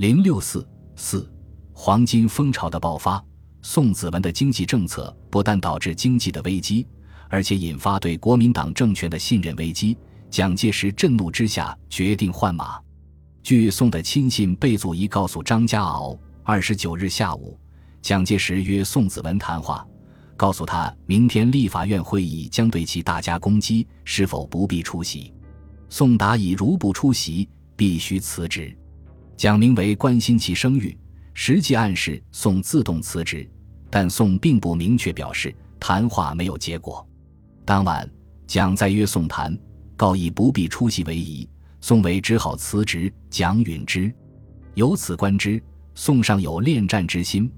零六四四，黄金风潮的爆发。宋子文的经济政策不但导致经济的危机，而且引发对国民党政权的信任危机。蒋介石震怒之下，决定换马。据宋的亲信贝祖仪告诉张家敖，二十九日下午，蒋介石约宋子文谈话，告诉他明天立法院会议将对其大加攻击，是否不必出席。宋答以如不出席，必须辞职。蒋明为关心其声誉。实际暗示宋自动辞职，但宋并不明确表示谈话没有结果。当晚，蒋再约宋谈，告以不必出席为宜，宋为只好辞职。蒋允之。由此观之，宋尚有恋战之心。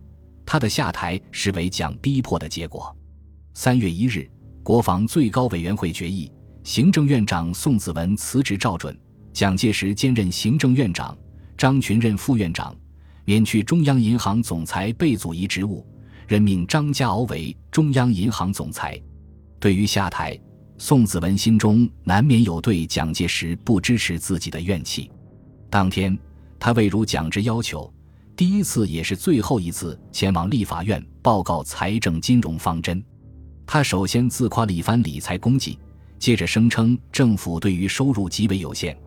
他的下台实为蒋逼迫的结果。三月一日，国防最高委员会决议，行政院长宋子文辞职照准，蒋介石兼任行政院长，张群任副院长。免去中央银行总裁贝祖仪职务，任命张家敖为中央银行总裁。对于下台，宋子文心中难免有对蒋介石不支持自己的怨气。当天，他未如蒋之要求，第一次也是最后一次前往立法院报告财政金融方针。他首先自夸了一番理财功绩，接着声称政府对于收入极为有限，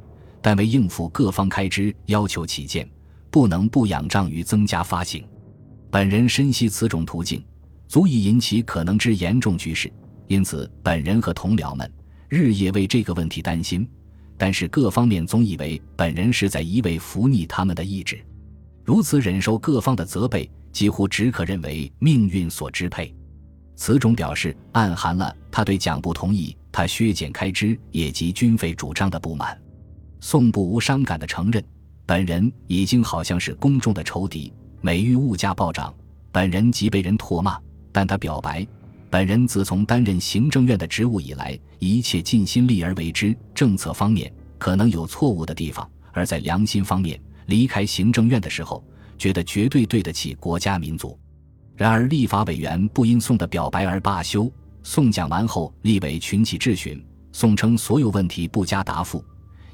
但为应付各方开支要求起见。不能不仰仗于增加发行，本人深悉此种途径足以引起可能之严重局势，因此本人和同僚们日夜为这个问题担心。但是各方面总以为本人是在一味服逆他们的意志，如此忍受各方的责备，几乎只可认为命运所支配。此种表示暗含了他对蒋不同意他削减开支也及军费主张的不满。宋不无伤感的承认。本人已经好像是公众的仇敌，每遇物价暴涨，本人即被人唾骂。但他表白，本人自从担任行政院的职务以来，一切尽心力而为之。政策方面可能有错误的地方，而在良心方面，离开行政院的时候，觉得绝对对得起国家民族。然而立法委员不因宋的表白而罢休。宋讲完后，立委群起质询，宋称所有问题不加答复，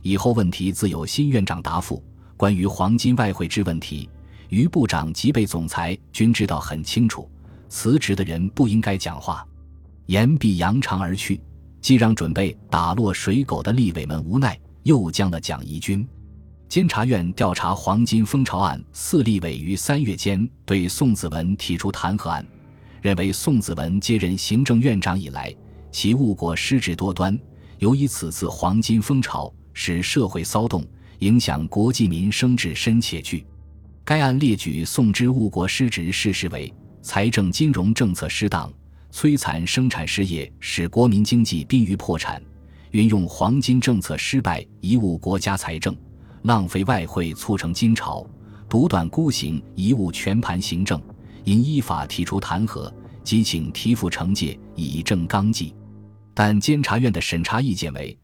以后问题自有新院长答复。关于黄金外汇之问题，于部长及被总裁均知道很清楚。辞职的人不应该讲话，言毕扬长而去，既让准备打落水狗的立委们无奈，又将了蒋宜君。监察院调查黄金风潮案，四立委于三月间对宋子文提出弹劾案，认为宋子文接任行政院长以来，其误国失职多端，由于此次黄金风潮使社会骚动。影响国计民生至深切惧。该案列举宋之误国失职事实为：财政金融政策失当，摧残生产事业，使国民经济濒于破产；运用黄金政策失败，贻误国家财政，浪费外汇，促成金潮；独断孤行，贻误全盘行政。因依法提出弹劾，即请提付惩戒，以正纲纪。但监察院的审查意见为。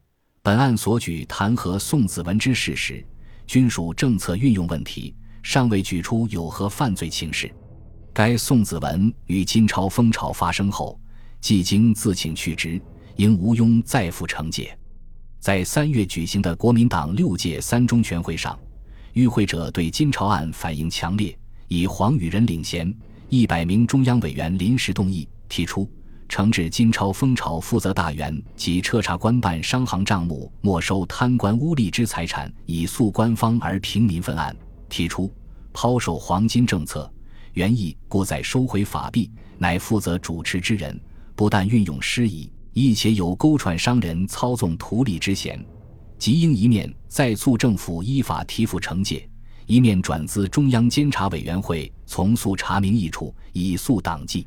本案所举弹劾宋子文之事实，均属政策运用问题，尚未举出有何犯罪情事。该宋子文与金朝风潮发生后，即经自请去职，应无庸再负惩戒。在三月举行的国民党六届三中全会上，与会者对金朝案反应强烈，以黄羽仁领衔，一百名中央委员临时动议，提出。惩治金钞风潮负责大员及彻查官办商行账目，没收贪官污吏之财产，以肃官方而平民愤案。提出抛售黄金政策，原意故在收回法币，乃负责主持之人不但运用失宜，亦且有勾串商人操纵图利之嫌，即应一面再促政府依法提付惩戒，一面转资中央监察委员会从速查明益处，以肃党纪。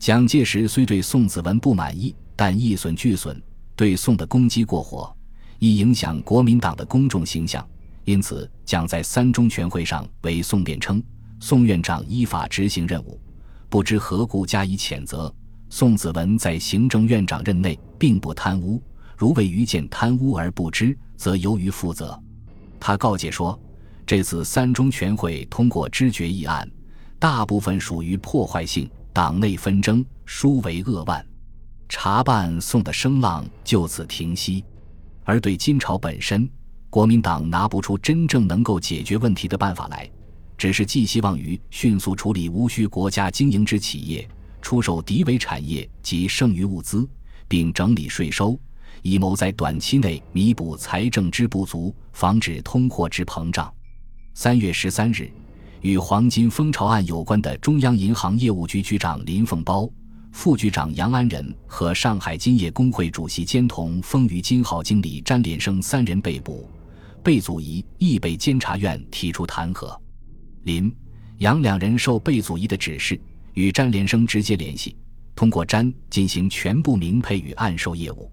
蒋介石虽对宋子文不满意，但一损俱损，对宋的攻击过火，易影响国民党的公众形象。因此，蒋在三中全会上为宋辩称：“宋院长依法执行任务，不知何故加以谴责。宋子文在行政院长任内并不贪污，如为愚见贪污而不知，则由于负责。”他告诫说：“这次三中全会通过知觉议案，大部分属于破坏性。”党内纷争殊为扼腕，查办宋的声浪就此停息。而对金朝本身，国民党拿不出真正能够解决问题的办法来。只是寄希望于迅速处理无需国家经营之企业，出售敌伪产业及剩余物资，并整理税收，以谋在短期内弥补财政之不足，防止通货之膨胀。三月十三日，与黄金蜂巢案有关的中央银行业务局局长林凤包、副局长杨安仁和上海金业工会主席兼同丰余金号经理詹连生三人被捕，贝祖仪亦被监察院提出弹劾。林、杨两人受贝祖仪的指示，与詹连生直接联系，通过詹进行全部明配与暗售业务。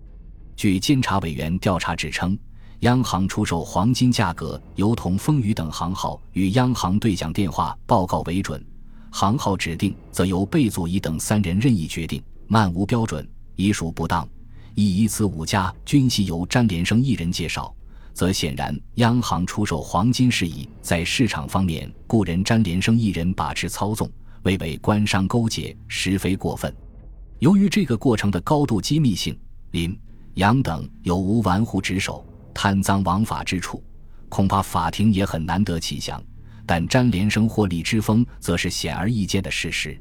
据监察委员调查指称，央行出售黄金价格由同丰余等行号与央行对讲电话报告为准，行号指定则由贝祖仪等三人任意决定，漫无标准，已属不当。以以此五家均系由詹连生一人介绍。则显然，央行出售黄金事宜在市场方面，雇人詹连生一人把持操纵，未为官商勾结，实非过分。由于这个过程的高度机密性，林、杨等有无玩忽职守、贪赃枉法之处，恐怕法庭也很难得其详。但詹连生获利之风，则是显而易见的事实。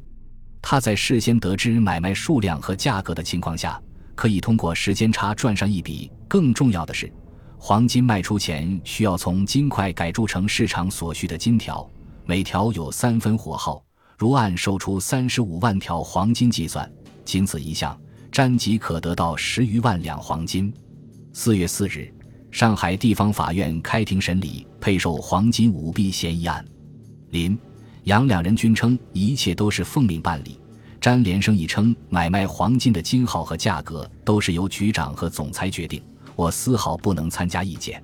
他在事先得知买卖数量和价格的情况下，可以通过时间差赚上一笔。更重要的是。黄金卖出前需要从金块改铸成市场所需的金条，每条有三分火候。如按售出三十五万条黄金计算，仅此一项，詹即可得到十余万两黄金。四月四日，上海地方法院开庭审理配售黄金舞弊嫌疑案，林、杨两人均称一切都是奉命办理。詹连生亦称买卖黄金的金号和价格都是由局长和总裁决定。我丝毫不能参加意见。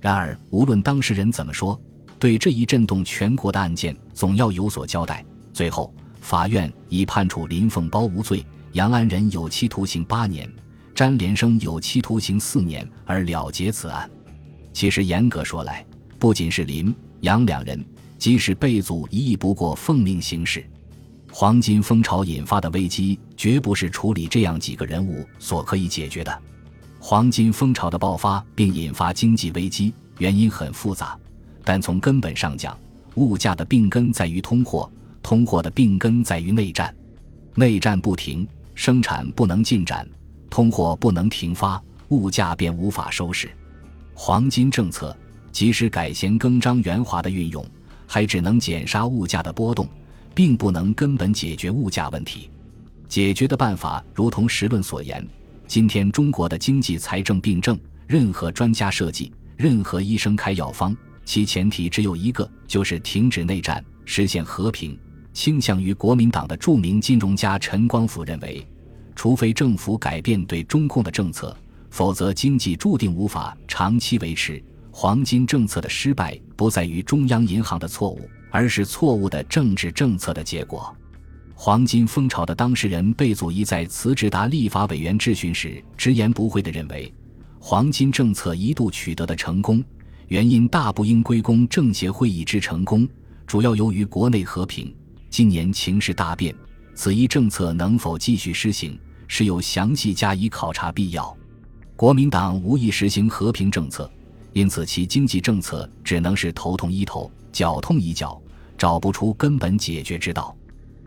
然而，无论当事人怎么说，对这一震动全国的案件，总要有所交代。最后，法院已判处林凤包无罪，杨安仁有期徒刑八年，詹连生有期徒刑四年，而了结此案。其实，严格说来，不仅是林、杨两人，即使贝祖亦不过奉命行事。黄金蜂巢引发的危机，绝不是处理这样几个人物所可以解决的。黄金风潮的爆发并引发经济危机，原因很复杂，但从根本上讲，物价的病根在于通货，通货的病根在于内战。内战不停，生产不能进展，通货不能停发，物价便无法收拾。黄金政策即使改弦更张、圆滑的运用，还只能减杀物价的波动，并不能根本解决物价问题。解决的办法如同时论所言。今天中国的经济财政病症，任何专家设计，任何医生开药方，其前提只有一个，就是停止内战，实现和平。倾向于国民党的著名金融家陈光甫认为，除非政府改变对中共的政策，否则经济注定无法长期维持。黄金政策的失败不在于中央银行的错误，而是错误的政治政策的结果。黄金风潮的当事人贝祖仪在辞职答立法委员质询时直言不讳地认为，黄金政策一度取得的成功，原因大不应归功政协会议之成功，主要由于国内和平。今年情势大变，此一政策能否继续施行，是有详细加以考察必要。国民党无意实行和平政策，因此其经济政策只能是头痛医头，脚痛医脚，找不出根本解决之道。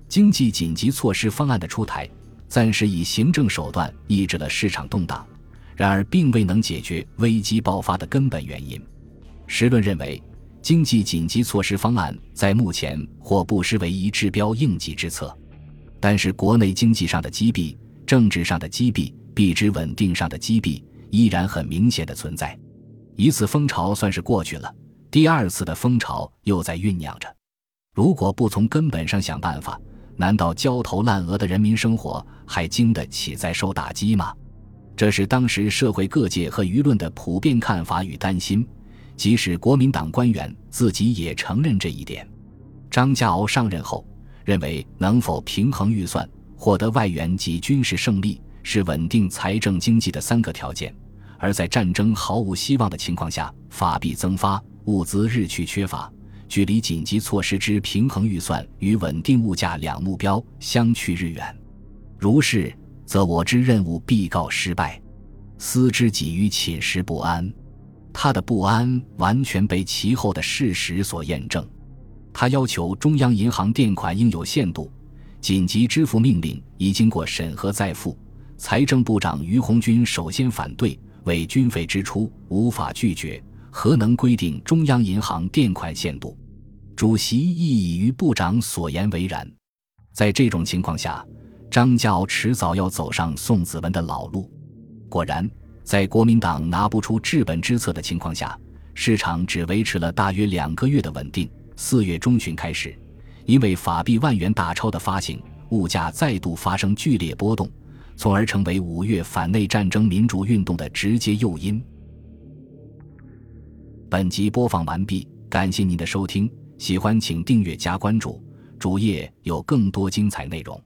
经济紧急措施方案的出台，暂时以行政手段抑制了市场动荡，然而并未能解决危机爆发的根本原因。时论认为，经济紧急措施方案在目前或不失为一治标应急之策，但是国内经济上的积弊、政治上的积弊、币值稳定上的积弊依然很明显的存在。一次风潮算是过去了，第二次的风潮又在酝酿着。如果不从根本上想办法，难道焦头烂额的人民生活还经得起再受打击吗？这是当时社会各界和舆论的普遍看法与担心，即使国民党官员自己也承认这一点。张家敖上任后认为，能否平衡预算、获得外援及军事胜利，是稳定财政经济的三个条件。而在战争毫无希望的情况下，法币增发，物资日趋缺乏。距离紧急措施之平衡预算与稳定物价两目标相去日远，如是，则我之任务必告失败。思之己于寝食不安，他的不安完全被其后的事实所验证。他要求中央银行垫款应有限度，紧急支付命令已经过审核再付。财政部长于鸿军首先反对，为军费支出，无法拒绝，何能规定中央银行垫款限度？主席亦以于部长所言为然。在这种情况下，张教迟早要走上宋子文的老路。果然，在国民党拿不出治本之策的情况下，市场只维持了大约两个月的稳定。四月中旬开始，因为法币万元大钞的发行，物价再度发生剧烈波动。从而成为五月反内战争民主运动的直接诱因。本集播放完毕，感谢您的收听，喜欢请订阅加关注，主页有更多精彩内容。